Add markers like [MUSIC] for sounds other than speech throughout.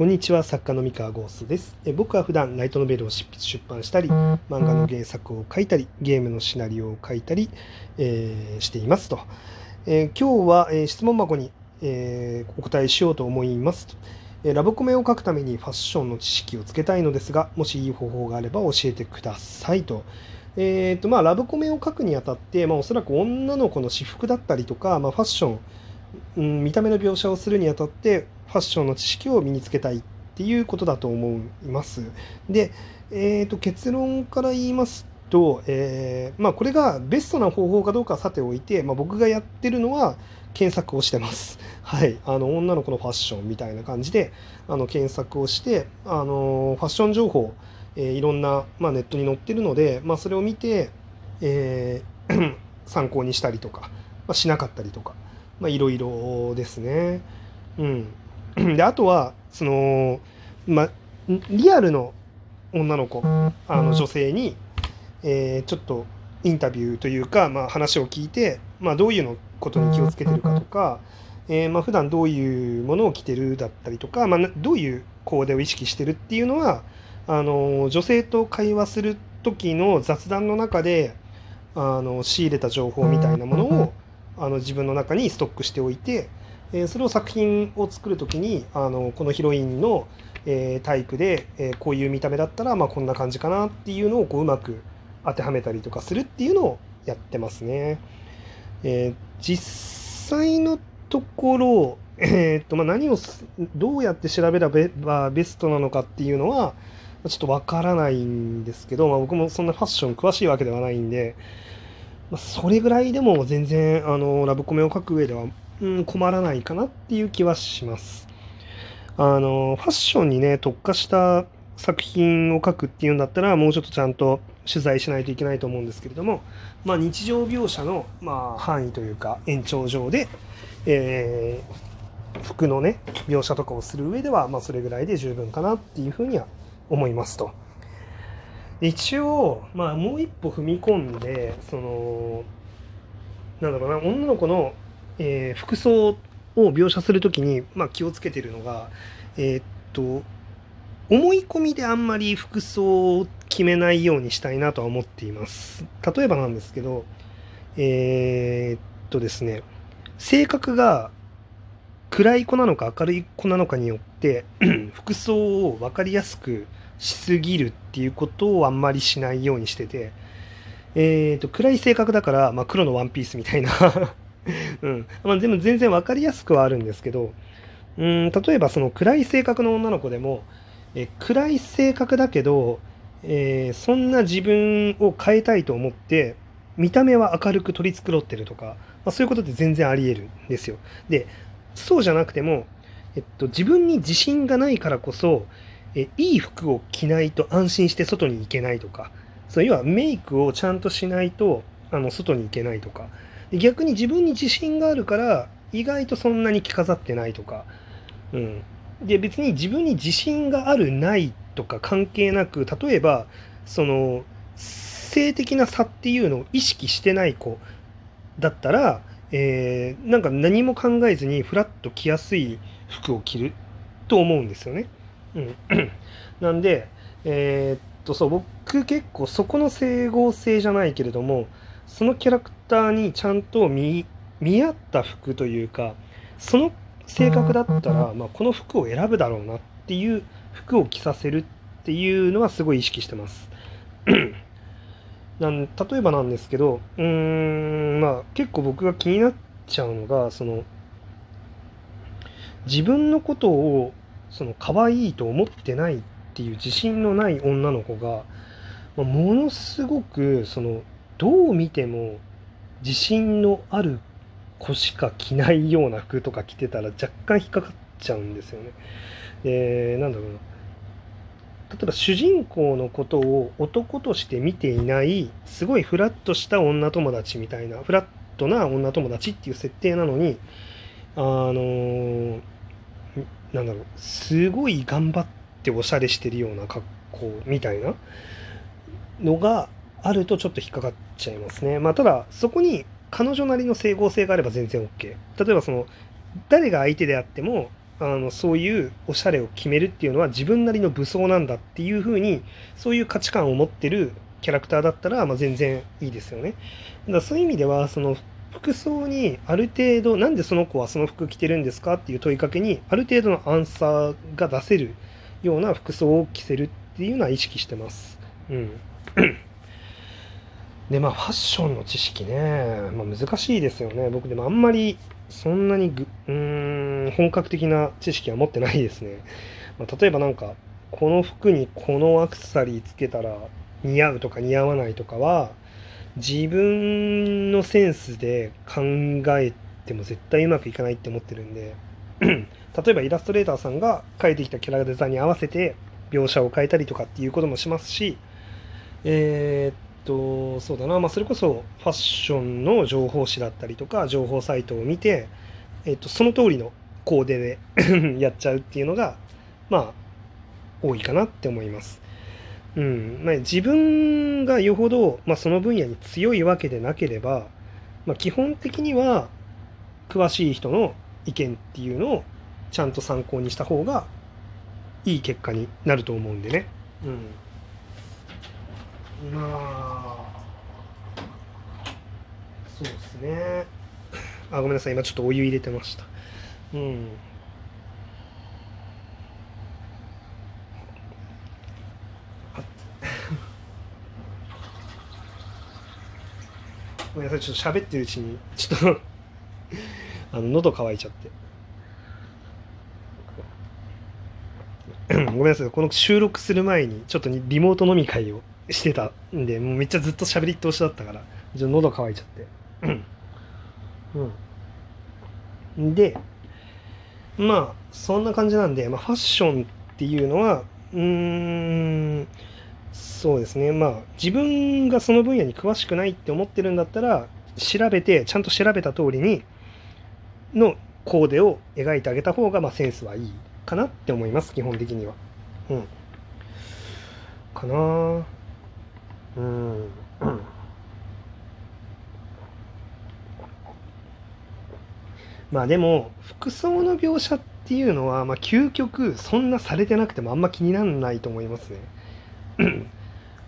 こんにちは作家の三河ゴースです。え僕は普段ライトノベルを執筆出版したり漫画の原作を書いたりゲームのシナリオを書いたり、えーしていますと、えー今日は、えー質問箱に、えお答えしようと思いますと、えラブコメを書くためにファッションの知識をつけたいのですがもしいい方法があれば教えてくださいと。えーとまあ、ラブコメを書くにあたって、まあ、おそらく女の子の私服だったりとか、まあ、ファッション、うん、見た目の描写をするにあたってファッションの知識を身につけたいっていうことだと思います。で、えー、と結論から言いますと、えーまあ、これがベストな方法かどうかはさておいて、まあ、僕がやってるのは検索をしてます。はい、あの女の子のファッションみたいな感じであの検索をしてあのファッション情報えーいろんな、まあ、ネットに載ってるので、まあ、それを見て、えー [CLEARS THROAT] 参考にしたりとか、まあ、しなかったりとか、まあ、いろいろですね。うん、[CLEARS THROAT] であとはその、まあ、リアルの女の子あの女性に、えーちょっとインタビューというか、まあ、話を聞いて、まあ、どういうのことに気をつけてるかとか、えーまあ普段どういうものを着てるだったりとか、まあ、どういうコーデを意識してるっていうのはあの女性と会話する時の雑談の中であの仕入れた情報みたいなものをあの自分の中にストックしておいて、えーそれを作品を作る時にあのこのヒロインの、えータイプで、えーこういう見た目だったら、まあ、こんな感じかなっていうのをこううまく当てはめたりとかするっていうのをやってますね。え実際のところ、えーとまあ、何をどうやって調べればベストなのかっていうのはちょっとわからないんですけど、まあ、僕もそんなファッション詳しいわけではないんで、まあ、それぐらいでも全然あのラブコメを書く上では、うん、困らないかなっていう気はします。あのファッションにね特化した作品を書くっていうんだったらもうちょっとちゃんと取材しないといけないと思うんですけれども、まあ、日常描写の、まあ、範囲というか延長上で、えー服のね描写とかをする上では、まあ、それぐらいで十分かなっていうふうには思いますと。一応、まあ、もう一歩踏み込んでそのなんだろうな女の子の、えー服装を描写するときに、まあ、気をつけてるのがえーっと思い込みであんまり服装を決めないようにしたいなとは思っています。例えばなんですけどえーっとですね性格が暗い子なのか明るい子なのかによって [CLEARS THROAT] 服装を分かりやすくしすぎるっていうことをあんまりしないようにしてて、えー、と暗い性格だから、まあ、黒のワンピースみたいな、[LAUGHS] うんまあ、でも全然分かりやすくはあるんですけどうん例えばその暗い性格の女の子でも、え暗い性格だけど、えーそんな自分を変えたいと思って見た目は明るく取り繕ってるとか、まあ、そういうことって全然あり得るんですよ。でそうじゃなくても、えっと、自分に自信がないからこそえいい服を着ないと安心して外に行けないとか。そう要はメイクをちゃんとしないとあの外に行けないとか。逆に自分に自信があるから意外とそんなに着飾ってないとか、うん、で別に自分に自信があるないとか関係なく例えばその性的な差っていうのを意識してない子だったら、えーなんか何も考えずにフラッと着やすい服を着ると思うんですよね。うん、なんで、えーっとそう僕結構そこの整合性じゃないけれどもそのキャラクターにちゃんと見見合った服というかその性格だったら、まあ、この服を選ぶだろうなっていう服を着させるっていうのはすごい意識してます。なん例えばなんですけどうーんまあ結構僕が気になっちゃうのがその自分のことをその可愛いと思ってないっていう自信のない女の子が、まあものすごくそのどう見ても自信のある子しか着ないような服とか着てたら若干引っかかっちゃうんですよね。でなんだろうな例えば主人公のことを男として見ていないすごいフラッとした女友達みたいなフラットな女友達っていう設定なのにあのーなんだろうすごい頑張っておしゃれしてるような格好みたいなのがあるとちょっと引っかかっちゃいますね。まあ、ただそこに彼女なりの整合性があれば全然 OK。例えばその誰が相手であってもあのそういうおしゃれを決めるっていうのは自分なりの武装なんだっていうふうにそういう価値観を持ってるキャラクターだったら、まあ、全然いいですよね。だからそういう意味ではその服装にある程度なんでその子はその服着てるんですかっていう問いかけにある程度のアンサーが出せるような服装を着せるっていうのは意識してます。うん。[LAUGHS] でまあファッションの知識ね、まあ、難しいですよね。僕でもあんまりそんなにぐうーん本格的な知識は持ってないですね。まあ、例えばなんかこの服にこのアクセサリーつけたら似合うとか似合わないとかは自分のセンスで考えても絶対うまくいかないって思ってるんで [CLEARS THROAT] 例えばイラストレーターさんが描いてきたキャラデザに合わせて描写を変えたりとかっていうこともしますしえー、っとそうだな、まあ、それこそファッションの情報誌だったりとか情報サイトを見て、えー、っとその通りのコーデで [CLEARS THROAT] やっちゃうっていうのがまあ多いかなって思います。うんまあ、自分がよほど、まあ、その分野に強いわけでなければ、まあ、基本的には詳しい人の意見っていうのをちゃんと参考にした方がいい結果になると思うんでね。うん、まあそうですね。あごめんなさい今ちょっとお湯入れてました。うんごめんなさいちょっと喋ってるうちにちょっとあの喉乾いちゃって。ごめんなさいこの収録する前にちょっとリモート飲み会をしてたんでもうめっちゃずっと喋り通しだったからちょっと喉乾いちゃって。うんでまあそんな感じなんで、まあ、ファッションっていうのはうーんそうですね。まあ自分がその分野に詳しくないって思ってるんだったら調べてちゃんと調べた通りにのコーデを描いてあげた方がまあセンスはいいかなって思います基本的には。うん。かな。うん。まあでも服装の描写っていうのはまあ究極そんなされてなくてもあんま気にならないと思いますね。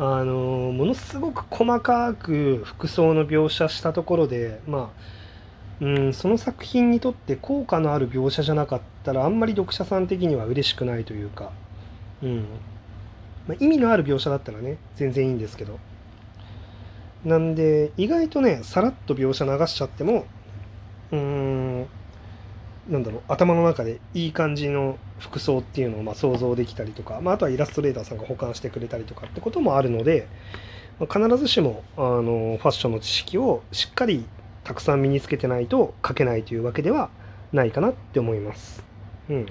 あのものすごく細かく服装の描写したところで、まあ、うん、その作品にとって効果のある描写じゃなかったらあんまり読者さん的には嬉しくないというか、うん。まあ、意味のある描写だったらね全然いいんですけど。なんで意外とねさらっと描写流しちゃってもうーんなんだろう頭の中でいい感じの服装っていうのをま想像できたりとか、まあ、あとはイラストレーターさんが保管してくれたりとかってこともあるので、まあ、必ずしもあのファッションの知識をしっかりたくさん身につけてないと書けないというわけではないかなって思います。うん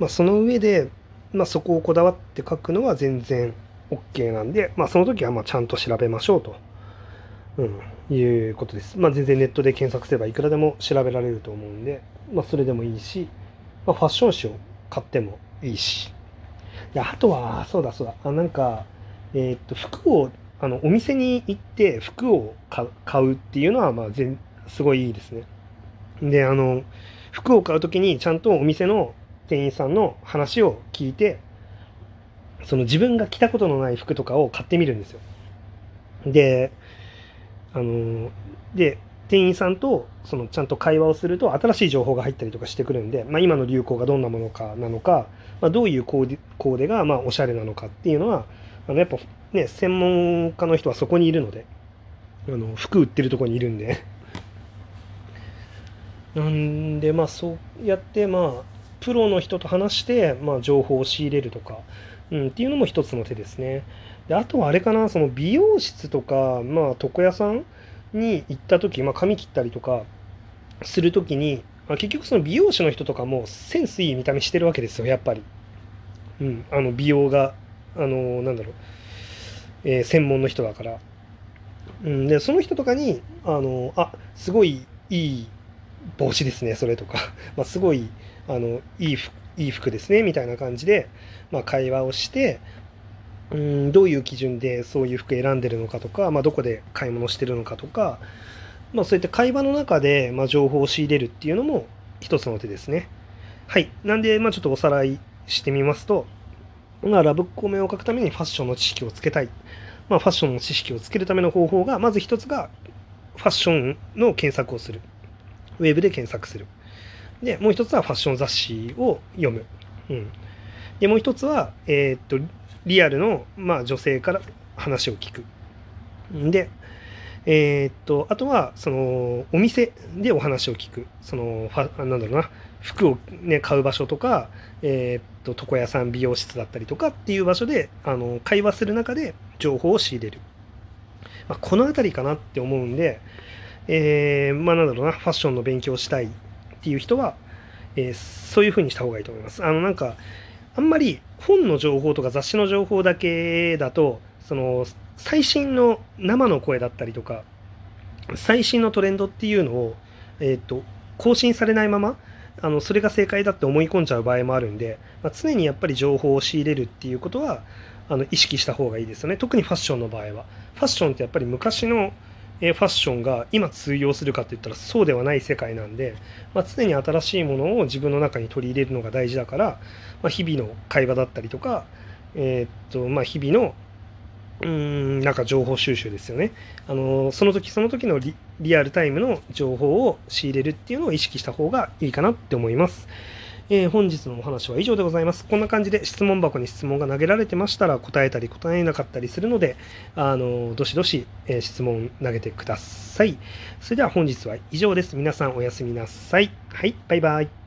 まあ、その上で、まあ、そこをこだわって書くのは全然 OK なんで、まあ、その時はまちゃんと調べましょうと。うんいうことです。まあ、全然ネットで検索すればいくらでも調べられると思うんで、まあ、それでもいいし、まあ、ファッション誌を買ってもいいし。であとは、そうだそうだ、あなんか、えー、っと、服を、あの、お店に行って服を買うっていうのは、まあ、全、すごいいいですね。で、あの、服を買うときにちゃんとお店の店員さんの話を聞いて、その自分が着たことのない服とかを買ってみるんですよ。で、あので店員さんとそのちゃんと会話をすると新しい情報が入ったりとかしてくるんで、まあ、今の流行がどんなものかなのか、まあ、どういうコーデコーデがまあおしゃれなのかっていうのはあのやっぱね専門家の人はそこにいるのであの服売ってるとこにいるんで。[LAUGHS] なんでまあそうやってまあプロの人と話して、まあ、情報を仕入れるとか、うん、っていうのも一つの手ですね。であとはあれかなその美容室とか、まあ、床屋さんに行った時、まあ、髪切ったりとかする時に、まあ、結局その美容師の人とかもセンスいい見た目してるわけですよやっぱり。うん、あの美容があのなんだろう、えー、専門の人だから。うん、でその人とかにあのあすごいいい帽子ですねそれとか、[LAUGHS] まあ、すごいあのいい服いい服ですねみたいな感じで、まあ、会話をしてうんどういう基準でそういう服選んでるのかとか、まあ、どこで買い物してるのかとか、まあ、そういった会話の中で、ま、情報を仕入れるっていうのも一つの手ですね。はい。なんで、まあ、ちょっとおさらいしてみますと、まあ、ラブコメを書くためにファッションの知識をつけたい。まあ、ファッションの知識をつけるための方法が、まず一つが、ファッションの検索をする。ウェブで検索する。で、もう一つはファッション雑誌を読む。うん。で、もう一つは、えー、っと、リアルの、まあ、女性から話を聞く。で、えー、っと、あとは、その、お店でお話を聞く。その、ファなんだろうな、服をね、買う場所とか、えー、っと、床屋さん、美容室だったりとかっていう場所で、あの、会話する中で情報を仕入れる。まあ、この辺りかなって思うんで、えー、まあ、なんだろうな、ファッションの勉強したいっていう人は、えー、そういう風にした方がいいと思います。あの、なんか、あんまり本の情報とか雑誌の情報だけだと、その、最新の生の声だったりとか、最新のトレンドっていうのを、えっ、と、更新されないまま、あの、それが正解だって思い込んじゃう場合もあるんで、まあ、常にやっぱり情報を仕入れるっていうことは、あの、意識した方がいいですよね。特にファッションの場合は。ファッションってやっぱり昔のファッションが今通用するかって言ったらそうではない世界なんで、まあ、常に新しいものを自分の中に取り入れるのが大事だから、まあ、日々の会話だったりとか、えー、っとまあ、日々のうんなんか情報収集ですよね。あのその時その時のリリアルタイムの情報を仕入れるっていうのを意識した方がいいかなって思います。えー、本日のお話は以上でございます。こんな感じで質問箱に質問が投げられてましたら答えたり答えなかったりするので、あのどしどし、えー、質問投げてください。それでは本日は以上です。皆さんおやすみなさい。はい、バイバイ。